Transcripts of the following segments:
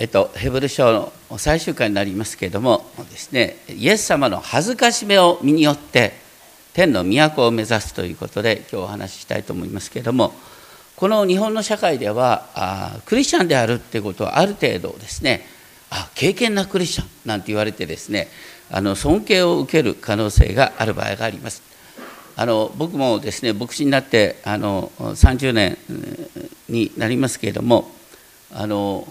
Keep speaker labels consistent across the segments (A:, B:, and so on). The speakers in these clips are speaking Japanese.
A: えっと、ヘブル書の最終回になりますけれどもですねイエス様の恥ずかしめを身によって天の都を目指すということで今日お話ししたいと思いますけれどもこの日本の社会ではあクリスチャンであるっていうことはある程度ですねあ敬虔なクリスチャンなんて言われてですねあの尊敬を受ける可能性がある場合があります。あの僕もですね牧師になってあの30年になりますけれどもあの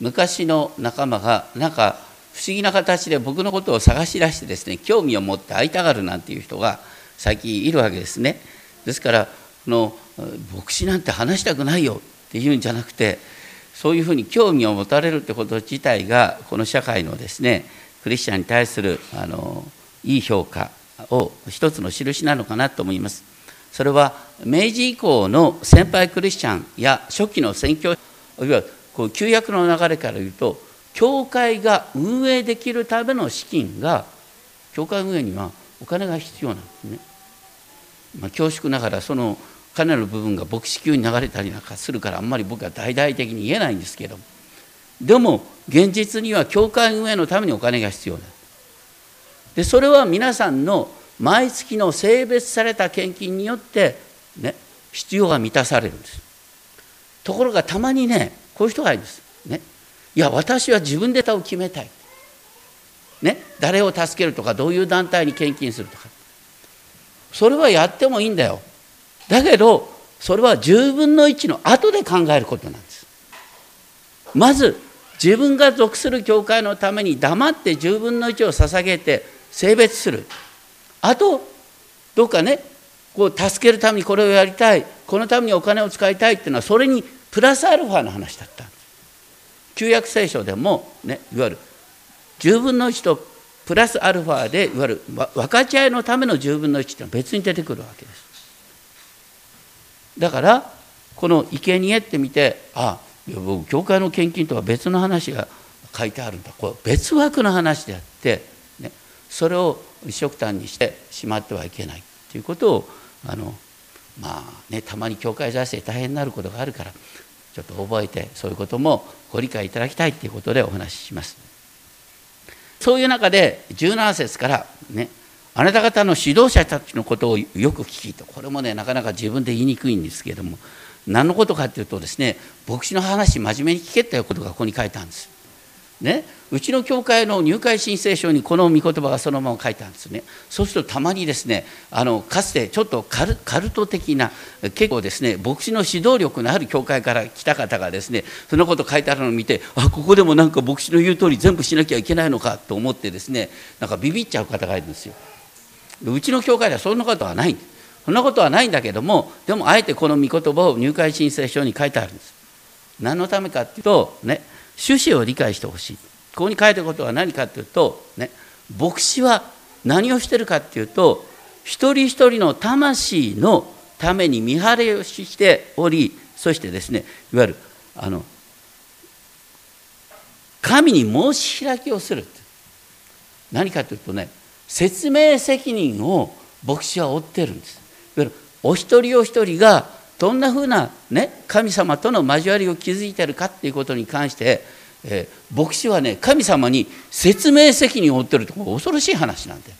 A: 昔の仲間がなんか不思議な形で僕のことを探し出してですね興味を持って会いたがるなんていう人が最近いるわけですね。ですからの牧師なんて話したくないよっていうんじゃなくてそういうふうに興味を持たれるってこと自体がこの社会のですねクリスチャンに対するあのいい評価を一つの印なのかなと思います。それは明治以降の先輩クリスチャンや初期の宣教いわゆるこう旧約の流れから言うと教会が運営できるための資金が教会運営にはお金が必要なんですね。まあ、恐縮ながらその金の部分が牧師級に流れたりなんかするからあんまり僕は大々的に言えないんですけどでも現実には教会運営のためにお金が必要だでそれは皆さんの毎月の性別された献金によってね必要が満たされるんです。ところがたまにねこういう人がいるんです。ね、いや私は自分で歌を決めたい。ね、誰を助けるとかどういう団体に献金するとか。それはやってもいいんだよ。だけどそれは10分の1の後で考えることなんです。まず自分が属する教会のために黙って10分の1を捧げて性別する。あとどうかねこう助けるためにこれをやりたいこのためにお金を使いたいっていうのはそれにプラスアルファの話だった。旧約聖書でも、ね、いわゆる10分の1とプラスアルファでいわゆる分かち合いのための10分の1ってのは別に出てくるわけです。だからこの生贄ってみてあ僕教会の献金とは別の話が書いてあるんだ。これ別枠の話であって、ね、それを一色単にしてしまってはいけないということをあのまあねたまに教会財政大変になることがあるからちょっと覚えてそういうこともご理解いただきたいということでお話しします。そういう中で17節からねあなた方の指導者たちのことをよく聞きとこれもねなかなか自分で言いにくいんですけれども何のことかっていうとですね牧師の話真面目に聞けっていうことがここに書いてあるんです。ね、うちの教会の入会申請書にこの御言葉がそのまま書いてあるんですね。そうするとたまにですねあのかつてちょっとカルカルト的な結構ですね牧師の指導力のある教会から来た方がですねそのこと書いてあるのを見てあここでもなんか牧師の言う通り全部しなきゃいけないのかと思ってですねなんかビビっちゃう方がいるんですよ。うちの教会ではそんなことはないそんなことはないんだけどもでもあえてこの御言葉を入会申請書に書いてあるんです。何のためかっていうとね趣旨を理解してほしい。ここに書いてることは何かっていうと、ね、牧師は何をしてるかっていうと一人一人の魂のために見張りをしておりそしてですねいわゆるあの神に申し開きをする何かというとね説明責任を牧師は負ってるんです。いわゆるお一人お一人がどんなふうな、ね、神様との交わりを築いてるかっていうことに関して、えー、牧師はね神様に説明責任を負ってるって恐ろしい話なんだよ。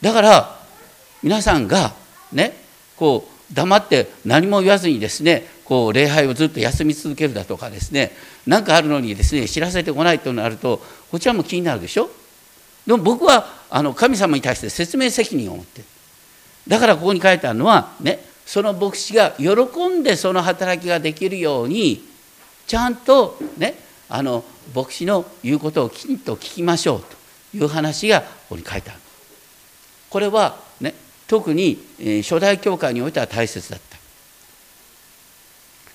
A: だから皆さんがねこう黙って何も言わずにですねこう礼拝をずっと休み続けるだとかですね何かあるのにですね知らせてこないとなるとこちらも気になるでしょ？でも僕はあの神様に対して説明責任を持ってるだからここに書いてあるのはねその牧師が喜んでその働きができるようにちゃんとねあの牧師の言うことをきちんと聞きましょうという話がここに書いてある。これはね特に、初代教会においては大切だった。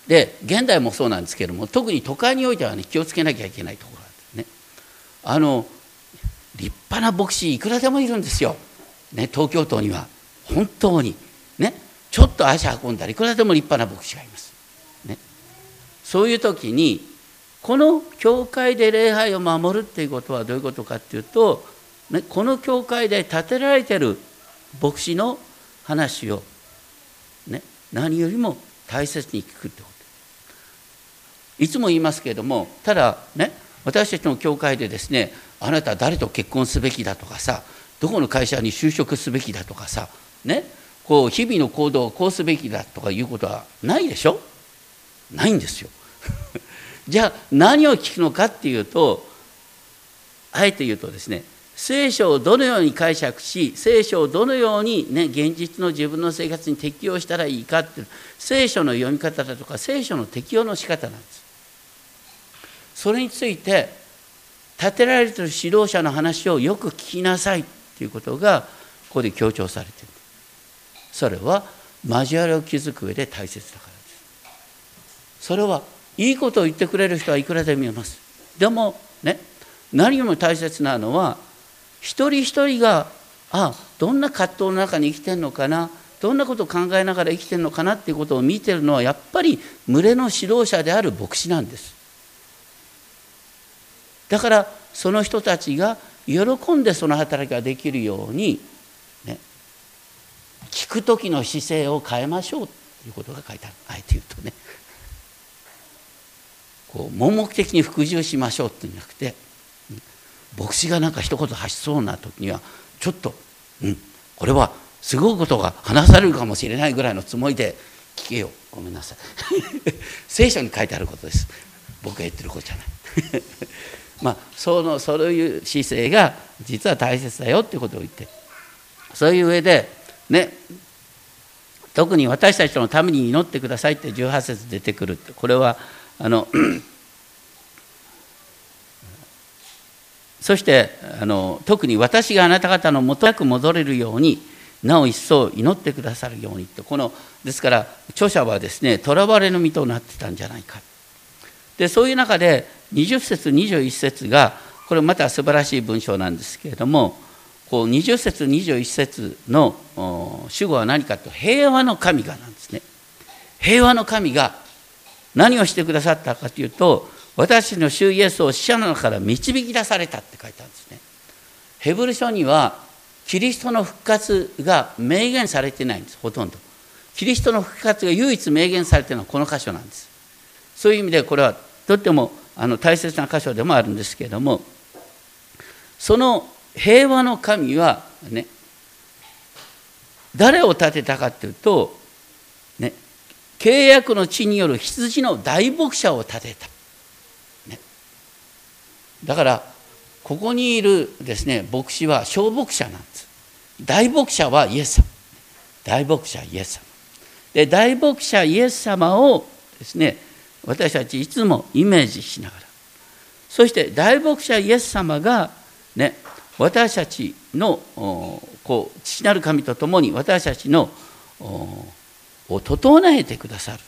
A: で現代もそうなんですけども特に都会においてはね気をつけなきゃいけないところなんですね。あの立派な牧師いくらでもいるんですよ、ね、東京都には。本当にねちょっと足運んだらいくらでも立派な牧師がいます、ね、そういう時にこの教会で礼拝を守るっていうことはどういうことかっていうと、ね、この教会で建てられてる牧師の話を、ね、何よりも大切に聞くってこと。いつも言いますけれどもただね私たちの教会でですねあなた誰と結婚すべきだとかさどこの会社に就職すべきだとかさねこう日々の行動をこうすべきだとかいうことはないでしょ？ないんですよ。じゃあ何を聞くのかっていうとあえて言うとですね聖書をどのように解釈し聖書をどのように、ね、現実の自分の生活に適用したらいいかっていう聖書の読み方だとか聖書の適用の仕方なんです。それについて立てられている指導者の話をよく聞きなさいっていうことがここで強調されている。それは交わりを築く上で大切だからです。それはいいことを言ってくれる人はいくらでもいます。でもね何よりも大切なのは一人一人があどんな葛藤の中に生きてるのかなどんなことを考えながら生きてるのかなっていうことを見てるのはやっぱり群れの指導者である牧師なんです。だからその人たちが喜んでその働きができるように、く時の姿勢を変えましょうということが書いてある。あえて言うとね。こう盲目的に服従しましょうっていうんじゃなくて牧師がなんか一言発しそうな時にはちょっと、うん、これはすごいことが話されるかもしれないぐらいのつもりで聞けよ。ごめんなさい。聖書に書いてあることです。僕が言ってることじゃない。まあそのそういう姿勢が実は大切だよっていうことを言って。そういう上でね。特に私たちのために祈ってくださいって18節出てくるってこれはあの そしてあの特に私があなた方のもとなく戻れるようになお一層祈ってくださるようにとこのですから著者はですね囚われの身となってたんじゃないか。でそういう中で20節21節がこれまた素晴らしい文章なんですけれどもこう20節21節の主語は何かと平和の神がなんですね平和の神が何をしてくださったかというと私の主イエスを死者の中から導き出されたって書いてあるんですね。ヘブル書にはキリストの復活が明言されてないんですほとんど。キリストの復活が唯一明言されているのはこの箇所なんです。そういう意味でこれはとってもあの大切な箇所でもあるんですけれどもその平和の神はね誰を立てたかっていうと、ね、契約の地による羊の大牧者を立てた。ね。だからここにいるですね牧師は小牧者なんです。大牧者はイエス様。大牧者イエス様。で大牧者イエス様をですね私たちいつもイメージしながら。そして大牧者イエス様がね私たちのこう父なる神と共に私たちのを整えてくださる。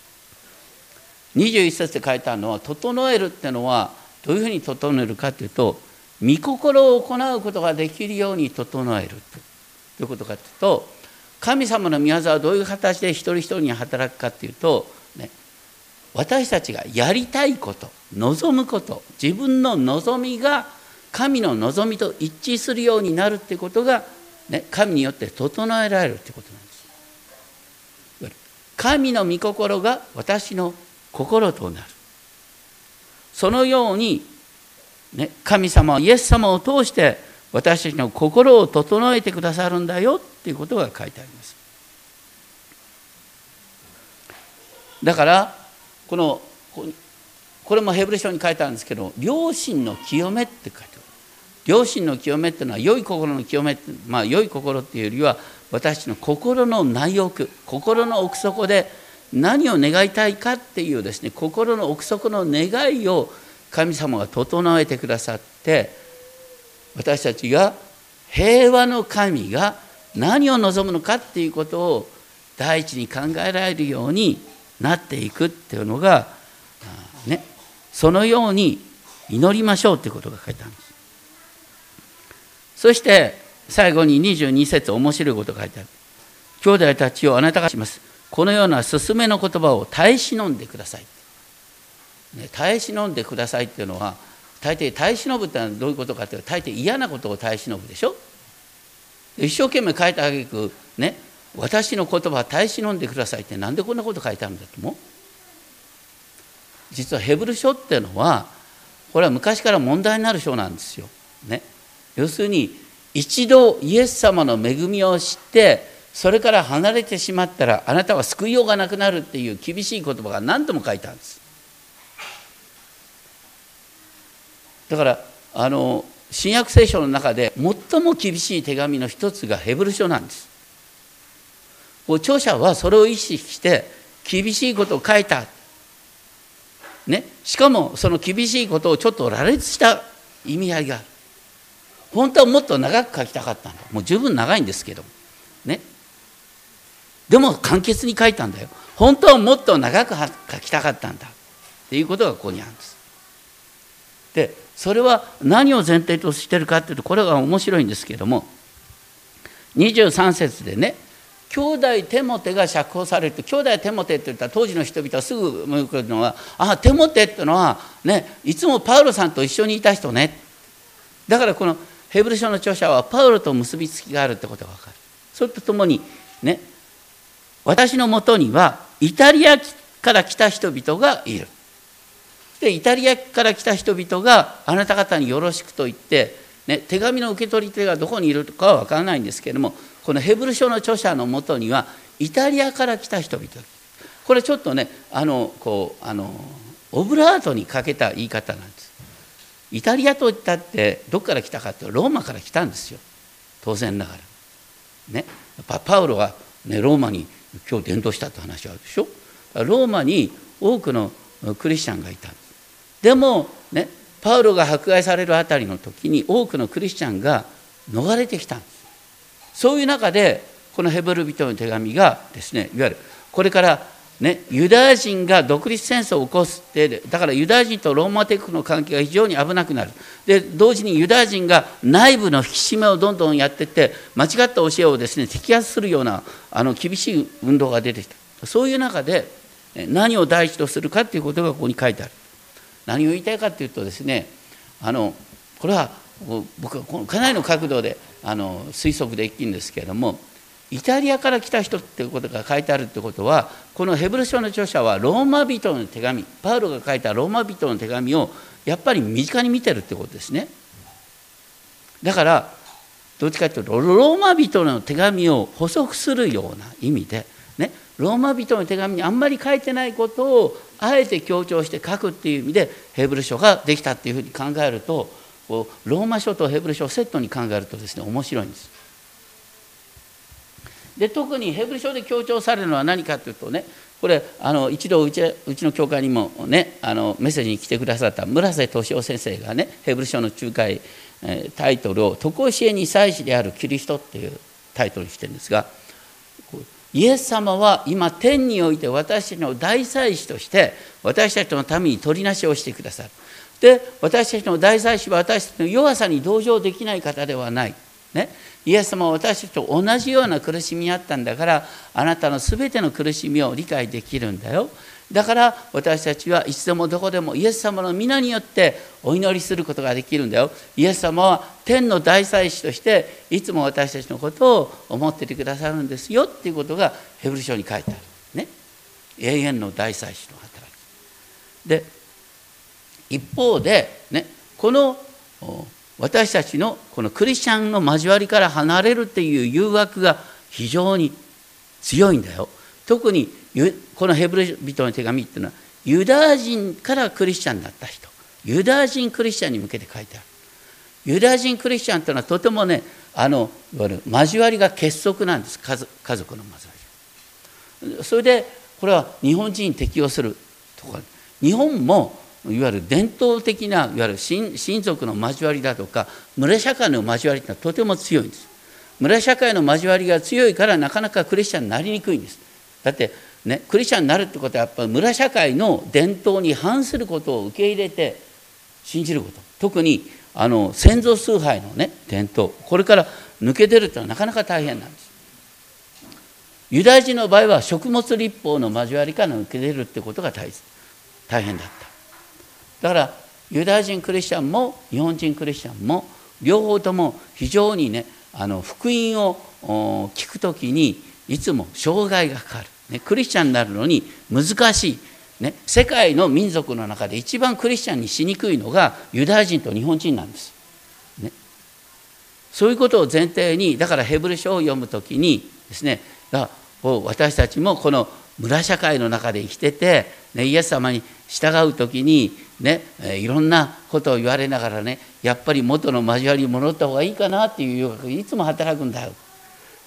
A: 21節で書いてあるのは整えるってのはどういうふうに整えるかというと御心を行うことができるように整えるということかというと神様の御業はどういう形で一人一人に働くかというと、ね、私たちがやりたいこと望むこと自分の望みが神の望みと一致するようになるということが、ね、神によって整えられるということなんです。神の御心が私の心となる。そのように、ね、神様はイエス様を通して私たちの心を整えてくださるんだよっていうことが書いてあります。だからこのこれもヘブル書に書いてあるんですけど良心の清めって書いてある良心の清めっていうのは良い心の清めまあ良い心っていうよりは私たちの心の内欲心の奥底で何を願いたいかっていうですね心の奥底の願いを神様が整えてくださって私たちが平和の神が何を望むのかっていうことを第一に考えられるようになっていくっていうのがねそのように祈りましょうっていうことが書いてあるんです。そして最後に22節面白いこと書いてある。兄弟たちをあなたがします。このような勧めの言葉を耐え忍んでください、ね、耐え忍んでくださいっていうのは大抵耐え忍ぶってのはどういうことかっていうと大抵嫌なことを耐え忍ぶでしょ。一生懸命書いてあげくね私の言葉は耐え忍んでくださいってなんでこんなこと書いてあるんだと思う？実はヘブル書っていうのはこれは昔から問題になる書なんですよ。ね、要するに一度イエス様の恵みを知ってそれから離れてしまったらあなたは救いようがなくなるっていう厳しい言葉が何度も書いてあるんです。だからあの新約聖書の中で最も厳しい手紙の一つがヘブル書なんです。著者はそれを意識して厳しいことを書いた、ね、しかもその厳しいことをちょっと羅列した意味合いがある本当はもっと長く書きたかったんだ。もう十分長いんですけど。ね。でも簡潔に書いたんだよ。本当はもっと長く書きたかったんだ。っていうことがここにあるんです。でそれは何を前提としてるかっていうとこれが面白いんですけども。23節でね。兄弟テモテが釈放されると兄弟テモテって言ったら当時の人々はすぐ思い浮かぶのはあテモテってのはねいつもパウロさんと一緒にいた人ね。だからこのヘブル書の著者はパウロと結びつきがあるってことが分かる。それとともにね私のもとにはイタリアから来た人々がいる。でイタリアから来た人々があなた方によろしくと言って、ね、手紙の受け取り手がどこにいるかは分からないんですけれどもこのヘブル書の著者のもとにはイタリアから来た人々。これちょっとねあのこうあのオブラートにかけた言い方なんです。イタリアといったってどこから来たかってローマから来たんですよ。当然ながら。ね。パパウロが、ね、ローマに今日伝道したって話あるでしょ。ローマに多くのクリスチャンがいた。でもねパウロが迫害されるあたりの時に多くのクリスチャンが逃れてきた。んですそういう中でこのヘブル人の手紙がですねいわゆるこれからね、ユダヤ人が独立戦争を起こすってだからユダヤ人とローマ帝国の関係が非常に危なくなる。で同時にユダヤ人が内部の引き締めをどんどんやっていって間違った教えをですね摘発するようなあの厳しい運動が出てきた。そういう中で何を第一とするかということがここに書いてある。何を言いたいかというとですねあのこれは僕はこのかなりの角度であの推測できるんですけれどもイタリアから来た人っていうことが書いてあるってことはこのヘブル書の著者はローマ人の手紙パウロが書いたローマ人の手紙をやっぱり身近に見てるってことですねだからどっちかというとローマ人の手紙を補足するような意味で、ね、ローマ人の手紙にあんまり書いてないことをあえて強調して書くっていう意味でヘブル書ができたっていうふうに考えるとローマ書とヘブル書をセットに考えるとですね面白いんです。で特にヘブル書で強調されるのは何かというとねこれあの一度うちうちの教会にもねあのメッセージに来てくださった村瀬俊夫先生がねヘブル書の仲介、えタイトルを「常しえに祭司であるキリスト」っていうタイトルにしてるんですがイエス様は今天において私たちの大祭司として私たちのために取りなしをしてくださる。で私たちの大祭司は私たちの弱さに同情できない方ではない。ね、イエス様は私たちと同じような苦しみにあったんだからあなたの全ての苦しみを理解できるんだよ。だから私たちはいつでもどこでもイエス様の皆によってお祈りすることができるんだよ。イエス様は天の大祭司としていつも私たちのことを思っててくださるんですよ。っていうことがヘブル書に書いてある。ね。永遠の大祭司の働き。で一方でねこの私たちのこのクリスチャンの交わりから離れるっていう誘惑が非常に強いんだよ。特にこのヘブル人の手紙っていうのはユダヤ人からクリスチャンになった人ユダヤ人クリスチャンに向けて書いてある。ユダヤ人クリスチャンというのはとてもねあのいわゆる交わりが結束なんです家族の交わり。それでこれは日本人に適用するとか日本もいわゆる伝統的ないわゆる親族の交わりだとか村社会の交わりってのはとても強いんです。村社会の交わりが強いからなかなかクリスチャンになりにくいんです。だってねクリスチャンになるってことはやっぱり村社会の伝統に反することを受け入れて信じること。特にあの先祖崇拝のね伝統。これから抜け出るっていうのはなかなか大変なんです。ユダヤ人の場合は食物立法の交わりから抜け出るってことが大大変だった。だからユダヤ人クリスチャンも日本人クリスチャンも両方とも非常にねあの福音を聞く時にいつも障害がかかる、ね、クリスチャンになるのに難しい。ね、世界の民族の中で一番クリスチャンにしにくいのがユダヤ人と日本人なんです。ね、そういうことを前提にだからヘブル書を読む時にですね私たちもこの村社会の中で生きてて、ね、イエス様に従う時に、ね、いろんなことを言われながらねやっぱり元の交わりに戻った方がいいかなっていう誘惑がいつも働くんだよ。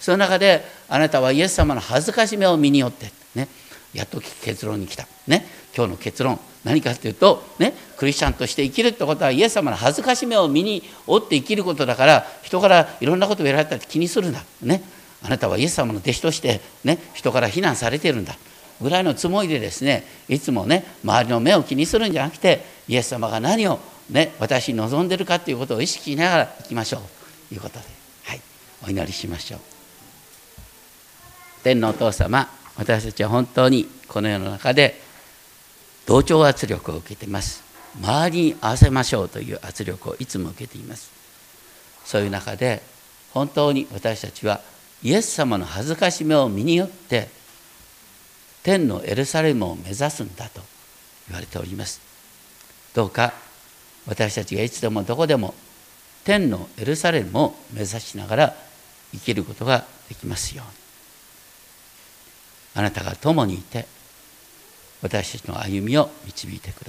A: その中であなたはイエス様の恥ずかしめを身によってねやっと結論に来た。ね、今日の結論何かっていうと、ね、クリスチャンとして生きるってことはイエス様の恥ずかしめを身に負って生きることだから人からいろんなことを言われたって気にするな。ね、あなたはイエス様の弟子として、ね、人から非難されてるんだ。ぐらいのつもりでですねいつもね周りの目を気にするんじゃなくてイエス様が何を、ね、私に望んでるかということを意識しながらいきましょう。ということで、はい、お祈りしましょう。天のお父様私たちは本当にこの世の中で同調圧力を受けています。周りに合わせましょうという圧力をいつも受けています。そういう中で本当に私たちはイエス様の恥ずかしめを身によって天のエルサレムを目指すんだと言われております。どうか私たちがいつでもどこでも天のエルサレムを目指しながら生きることができますように。あなたが共にいて私たちの歩みを導いてください。